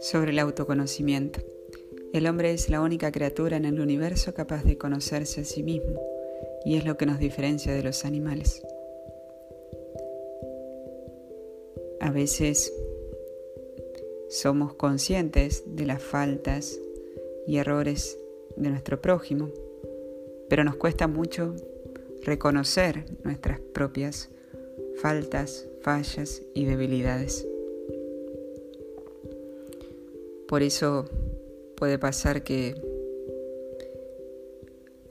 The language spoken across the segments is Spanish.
Sobre el autoconocimiento. El hombre es la única criatura en el universo capaz de conocerse a sí mismo y es lo que nos diferencia de los animales. A veces somos conscientes de las faltas y errores de nuestro prójimo, pero nos cuesta mucho reconocer nuestras propias faltas, fallas y debilidades. Por eso puede pasar que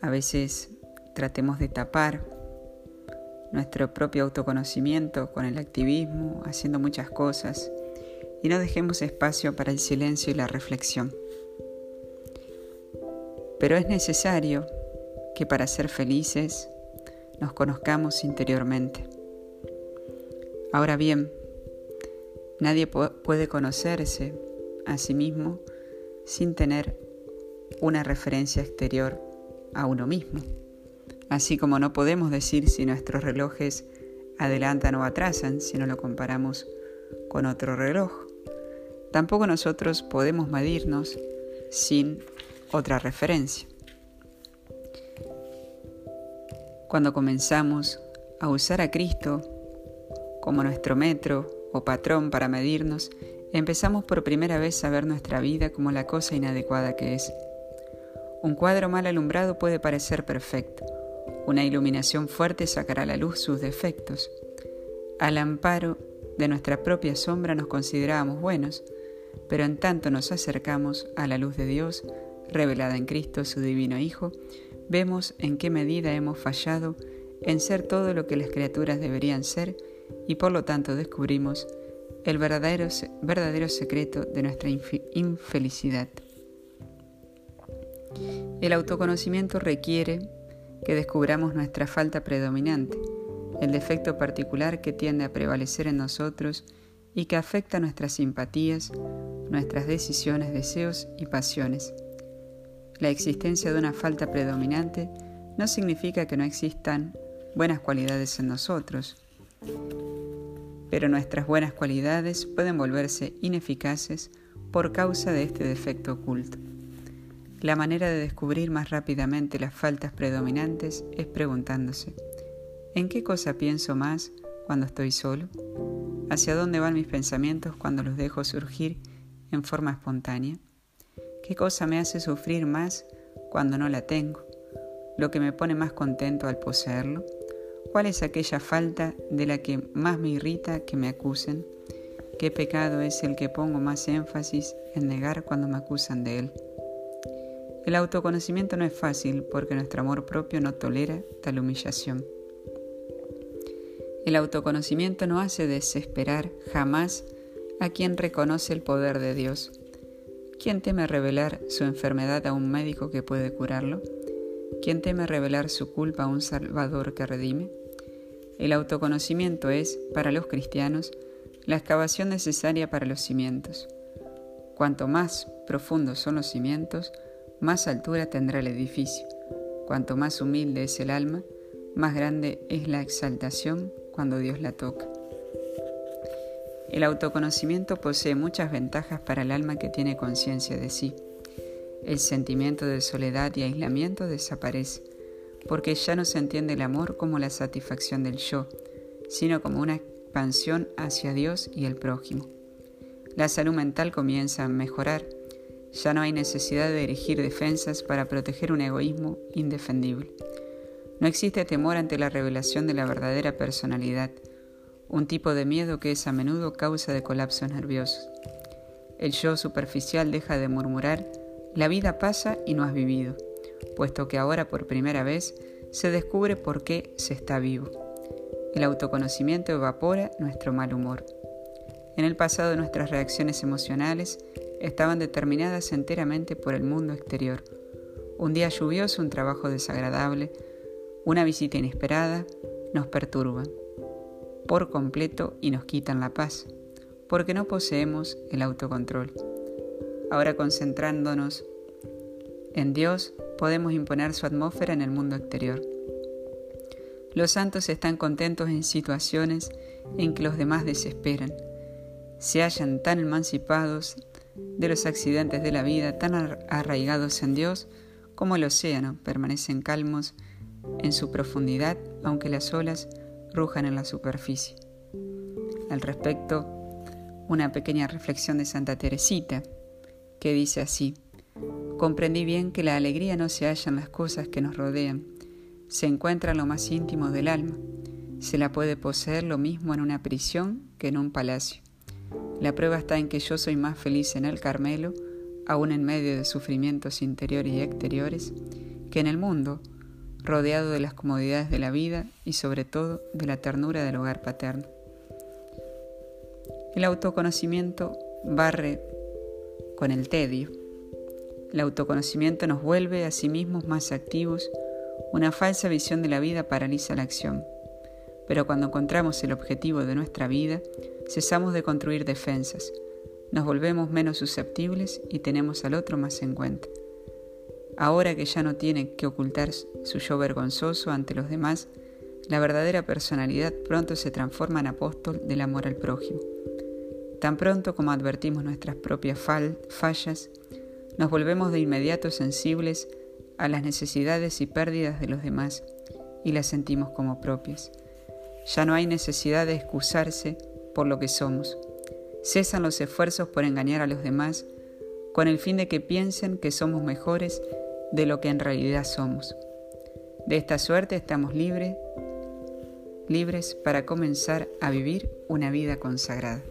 a veces tratemos de tapar nuestro propio autoconocimiento con el activismo, haciendo muchas cosas, y no dejemos espacio para el silencio y la reflexión. Pero es necesario que para ser felices nos conozcamos interiormente. Ahora bien, nadie puede conocerse a sí mismo sin tener una referencia exterior a uno mismo. Así como no podemos decir si nuestros relojes adelantan o atrasan si no lo comparamos con otro reloj. Tampoco nosotros podemos medirnos sin otra referencia. Cuando comenzamos a usar a Cristo como nuestro metro o patrón para medirnos, empezamos por primera vez a ver nuestra vida como la cosa inadecuada que es. Un cuadro mal alumbrado puede parecer perfecto. Una iluminación fuerte sacará a la luz sus defectos. Al amparo de nuestra propia sombra nos considerábamos buenos, pero en tanto nos acercamos a la luz de Dios, revelada en Cristo, su divino Hijo, vemos en qué medida hemos fallado en ser todo lo que las criaturas deberían ser y por lo tanto descubrimos el verdadero, verdadero secreto de nuestra infelicidad. El autoconocimiento requiere que descubramos nuestra falta predominante, el defecto particular que tiende a prevalecer en nosotros y que afecta nuestras simpatías, nuestras decisiones, deseos y pasiones. La existencia de una falta predominante no significa que no existan buenas cualidades en nosotros pero nuestras buenas cualidades pueden volverse ineficaces por causa de este defecto oculto. La manera de descubrir más rápidamente las faltas predominantes es preguntándose, ¿en qué cosa pienso más cuando estoy solo? ¿Hacia dónde van mis pensamientos cuando los dejo surgir en forma espontánea? ¿Qué cosa me hace sufrir más cuando no la tengo? ¿Lo que me pone más contento al poseerlo? ¿Cuál es aquella falta de la que más me irrita que me acusen? ¿Qué pecado es el que pongo más énfasis en negar cuando me acusan de él? El autoconocimiento no es fácil porque nuestro amor propio no tolera tal humillación. El autoconocimiento no hace desesperar jamás a quien reconoce el poder de Dios. ¿Quién teme revelar su enfermedad a un médico que puede curarlo? ¿Quién teme revelar su culpa a un Salvador que redime? El autoconocimiento es, para los cristianos, la excavación necesaria para los cimientos. Cuanto más profundos son los cimientos, más altura tendrá el edificio. Cuanto más humilde es el alma, más grande es la exaltación cuando Dios la toca. El autoconocimiento posee muchas ventajas para el alma que tiene conciencia de sí. El sentimiento de soledad y aislamiento desaparece porque ya no se entiende el amor como la satisfacción del yo, sino como una expansión hacia Dios y el prójimo. La salud mental comienza a mejorar, ya no hay necesidad de erigir defensas para proteger un egoísmo indefendible. No existe temor ante la revelación de la verdadera personalidad, un tipo de miedo que es a menudo causa de colapsos nerviosos. El yo superficial deja de murmurar, la vida pasa y no has vivido puesto que ahora por primera vez se descubre por qué se está vivo. El autoconocimiento evapora nuestro mal humor. En el pasado nuestras reacciones emocionales estaban determinadas enteramente por el mundo exterior. Un día lluvioso, un trabajo desagradable, una visita inesperada, nos perturban por completo y nos quitan la paz, porque no poseemos el autocontrol. Ahora concentrándonos en Dios, podemos imponer su atmósfera en el mundo exterior. Los santos están contentos en situaciones en que los demás desesperan. Se hallan tan emancipados de los accidentes de la vida, tan arraigados en Dios, como el océano permanecen calmos en su profundidad, aunque las olas rujan en la superficie. Al respecto, una pequeña reflexión de Santa Teresita, que dice así, comprendí bien que la alegría no se halla en las cosas que nos rodean, se encuentra en lo más íntimo del alma, se la puede poseer lo mismo en una prisión que en un palacio. La prueba está en que yo soy más feliz en el Carmelo, aún en medio de sufrimientos interiores y exteriores, que en el mundo, rodeado de las comodidades de la vida y sobre todo de la ternura del hogar paterno. El autoconocimiento barre con el tedio. El autoconocimiento nos vuelve a sí mismos más activos, una falsa visión de la vida paraliza la acción. Pero cuando encontramos el objetivo de nuestra vida, cesamos de construir defensas, nos volvemos menos susceptibles y tenemos al otro más en cuenta. Ahora que ya no tiene que ocultar su yo vergonzoso ante los demás, la verdadera personalidad pronto se transforma en apóstol del amor al prójimo. Tan pronto como advertimos nuestras propias fallas, nos volvemos de inmediato sensibles a las necesidades y pérdidas de los demás y las sentimos como propias. Ya no hay necesidad de excusarse por lo que somos. Cesan los esfuerzos por engañar a los demás con el fin de que piensen que somos mejores de lo que en realidad somos. De esta suerte estamos libres, libres para comenzar a vivir una vida consagrada.